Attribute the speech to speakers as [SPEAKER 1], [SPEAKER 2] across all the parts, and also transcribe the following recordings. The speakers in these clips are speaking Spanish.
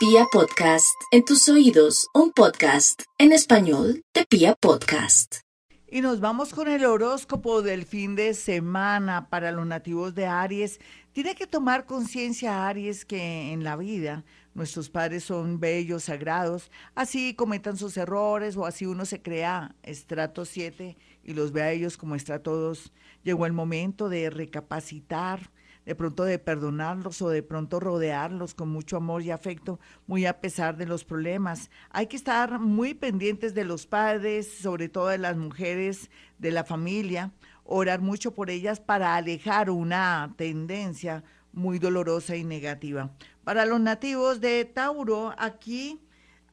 [SPEAKER 1] Pia Podcast, en tus oídos, un podcast en español de Pia Podcast.
[SPEAKER 2] Y nos vamos con el horóscopo del fin de semana para los nativos de Aries. Tiene que tomar conciencia, Aries, que en la vida nuestros padres son bellos, sagrados, así cometan sus errores o así uno se crea estrato 7 y los ve a ellos como estrato 2. Llegó el momento de recapacitar, de pronto de perdonarlos o de pronto rodearlos con mucho amor y afecto, muy a pesar de los problemas. Hay que estar muy pendientes de los padres, sobre todo de las mujeres de la familia, orar mucho por ellas para alejar una tendencia muy dolorosa y negativa. Para los nativos de Tauro, aquí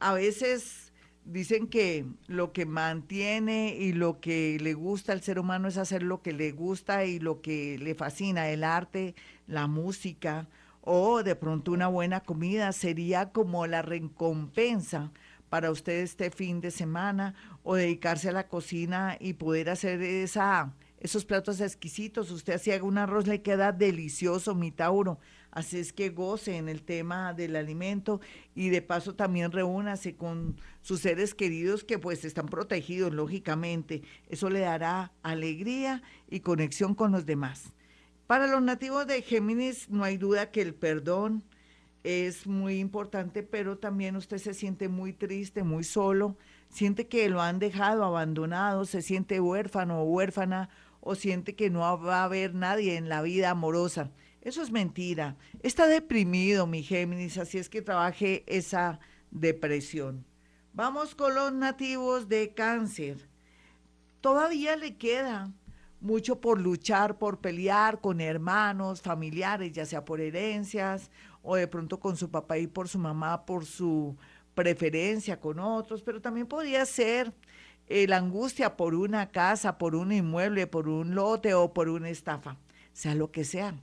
[SPEAKER 2] a veces dicen que lo que mantiene y lo que le gusta al ser humano es hacer lo que le gusta y lo que le fascina, el arte, la música o de pronto una buena comida. Sería como la recompensa para usted este fin de semana o dedicarse a la cocina y poder hacer esa, esos platos exquisitos. Usted hacía un arroz, le queda delicioso, mi Tauro. Así es que goce en el tema del alimento y de paso también reúnase con sus seres queridos que pues están protegidos, lógicamente. Eso le dará alegría y conexión con los demás. Para los nativos de Géminis no hay duda que el perdón es muy importante, pero también usted se siente muy triste, muy solo, siente que lo han dejado abandonado, se siente huérfano o huérfana o siente que no va a haber nadie en la vida amorosa. Eso es mentira. Está deprimido mi Géminis, así es que trabaje esa depresión. Vamos con los nativos de cáncer. Todavía le queda mucho por luchar, por pelear con hermanos, familiares, ya sea por herencias o de pronto con su papá y por su mamá, por su preferencia con otros, pero también podría ser eh, la angustia por una casa, por un inmueble, por un lote o por una estafa, sea lo que sea.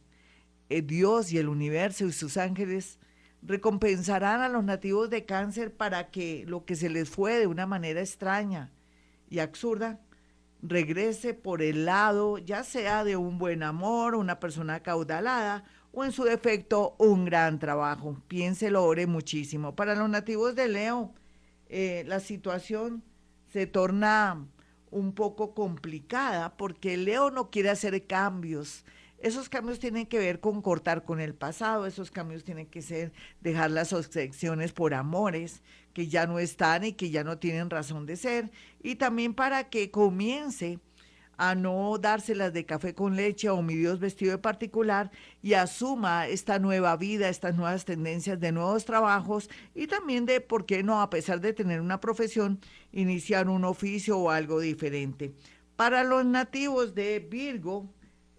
[SPEAKER 2] Eh, Dios y el universo y sus ángeles recompensarán a los nativos de cáncer para que lo que se les fue de una manera extraña y absurda regrese por el lado, ya sea de un buen amor, una persona caudalada o en su defecto un gran trabajo. Piénselo, ore muchísimo. Para los nativos de Leo, eh, la situación se torna un poco complicada porque Leo no quiere hacer cambios. Esos cambios tienen que ver con cortar con el pasado, esos cambios tienen que ser dejar las obsesiones por amores que ya no están y que ya no tienen razón de ser, y también para que comience a no dárselas de café con leche o mi Dios vestido de particular y asuma esta nueva vida, estas nuevas tendencias de nuevos trabajos y también de, ¿por qué no, a pesar de tener una profesión, iniciar un oficio o algo diferente? Para los nativos de Virgo,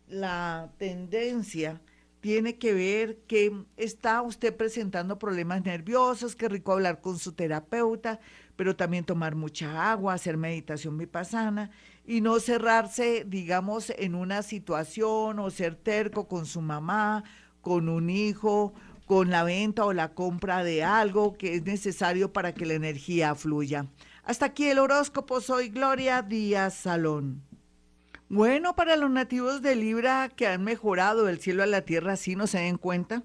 [SPEAKER 2] la tendencia tiene que ver que está usted presentando problemas nerviosos, que rico hablar con su terapeuta, pero también tomar mucha agua, hacer meditación vipassana y no cerrarse, digamos, en una situación o ser terco con su mamá, con un hijo, con la venta o la compra de algo que es necesario para que la energía fluya. Hasta aquí el horóscopo. Soy Gloria Díaz Salón. Bueno, para los nativos de Libra que han mejorado del cielo a la tierra, sí no se den cuenta.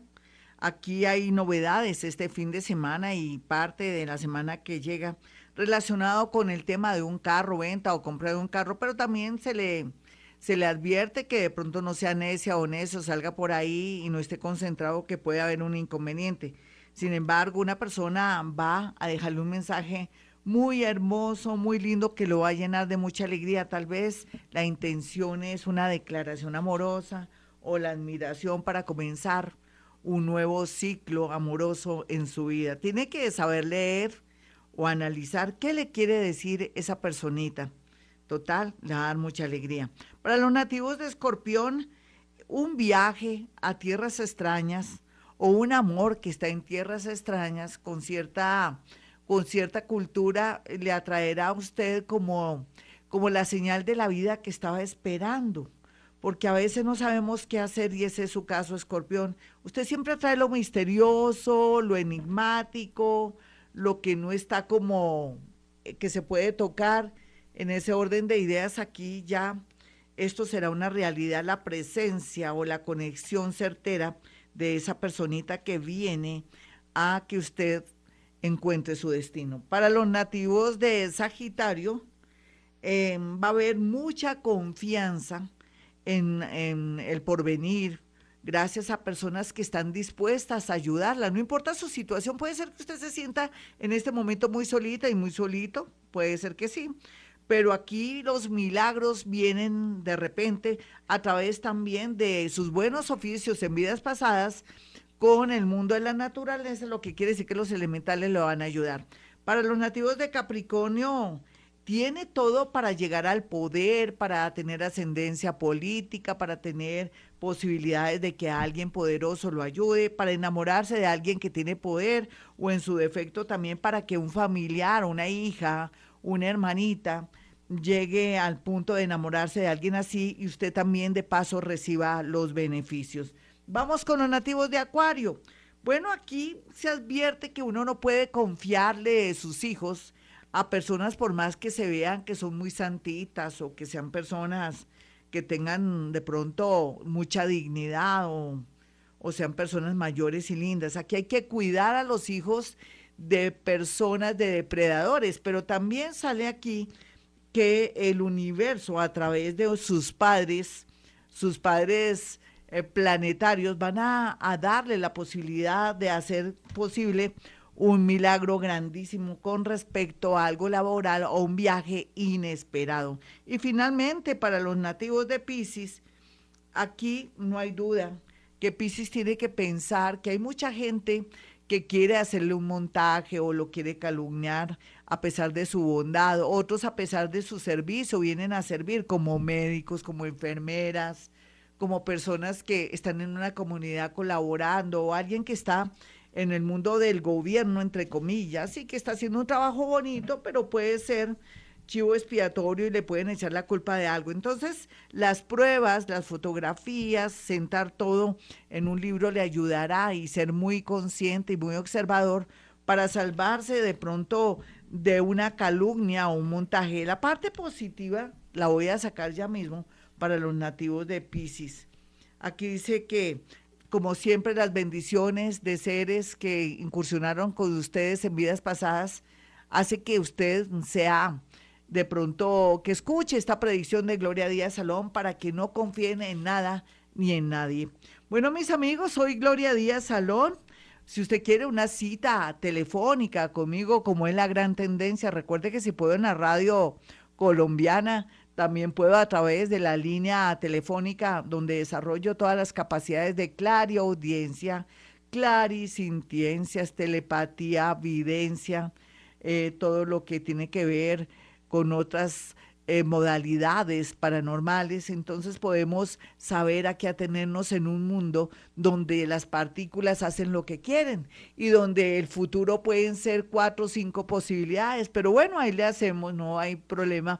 [SPEAKER 2] Aquí hay novedades este fin de semana y parte de la semana que llega relacionado con el tema de un carro, venta o compra de un carro, pero también se le, se le advierte que de pronto no sea necia o necio, salga por ahí y no esté concentrado que puede haber un inconveniente. Sin embargo, una persona va a dejarle un mensaje muy hermoso, muy lindo, que lo va a llenar de mucha alegría. Tal vez la intención es una declaración amorosa o la admiración para comenzar un nuevo ciclo amoroso en su vida. Tiene que saber leer o analizar qué le quiere decir esa personita. Total, le va a dar mucha alegría. Para los nativos de Escorpión, un viaje a tierras extrañas o un amor que está en tierras extrañas con cierta con cierta cultura eh, le atraerá a usted como, como la señal de la vida que estaba esperando, porque a veces no sabemos qué hacer y ese es su caso, escorpión. Usted siempre atrae lo misterioso, lo enigmático, lo que no está como eh, que se puede tocar. En ese orden de ideas aquí ya esto será una realidad, la presencia o la conexión certera de esa personita que viene a que usted encuentre su destino. Para los nativos de Sagitario, em, va a haber mucha confianza en, en, el porvenir, gracias a personas que están dispuestas a ayudarla. No importa su situación, puede ser que usted se sienta en este momento muy solita y muy solito, puede ser que sí. Pero aquí los milagros vienen de repente a través también de sus buenos oficios en vidas pasadas con el mundo de la naturaleza, lo que quiere decir que los elementales le van a ayudar. Para los nativos de Capricornio, tiene todo para llegar al poder, para tener ascendencia política, para tener posibilidades de que alguien poderoso lo ayude, para enamorarse de alguien que tiene poder o en su defecto también para que un familiar, una hija, una hermanita llegue al punto de enamorarse de alguien así y usted también de paso reciba los beneficios. Vamos con los nativos de Acuario. Bueno, aquí se advierte que uno no puede confiarle sus hijos a personas por más que se vean que son muy santitas o que sean personas que tengan de pronto mucha dignidad o, o sean personas mayores y lindas. Aquí hay que cuidar a los hijos de personas, de depredadores, pero también sale aquí que el universo a través de sus padres, sus padres eh, planetarios van a, darle la posibilidad de hacer posible un milagro grandísimo con respecto a algo laboral o un viaje inesperado. Y finalmente, para los nativos de Pisces, aquí no hay duda que Pisces tiene que pensar que hay mucha gente que quiere hacerle un montaje o lo quiere calumniar a pesar de su bondad, otros a pesar de su servicio vienen a servir como médicos, como enfermeras, como personas que están en una comunidad colaborando o alguien que está en el mundo del gobierno, entre comillas, y que está haciendo un trabajo bonito, pero puede ser chivo expiatorio y le pueden echar la culpa de algo. Entonces, las pruebas, las fotografías, sentar todo en un libro le ayudará y ser muy consciente y muy observador para salvarse de pronto de una calumnia o un montaje. La parte positiva la voy a sacar ya mismo para los nativos de Pisces. Aquí dice que, como siempre, las bendiciones de seres que incursionaron con ustedes en vidas pasadas hace que usted sea de pronto que escuche esta predicción de Gloria Díaz Salón para que no confíen en nada ni en nadie. Bueno, mis amigos, soy Gloria Díaz Salón. Si usted quiere una cita telefónica conmigo, como es la gran tendencia, recuerde que si puedo en la radio colombiana, también puedo a través de la línea telefónica donde desarrollo todas las capacidades de clariaudiencia, clarisintiencias, telepatía, videncia, eh, todo lo que tiene que ver con otras eh, modalidades paranormales, entonces podemos saber a qué atenernos en un mundo donde las partículas hacen lo que quieren y donde el futuro pueden ser cuatro o cinco posibilidades, pero bueno, ahí le hacemos, no hay problema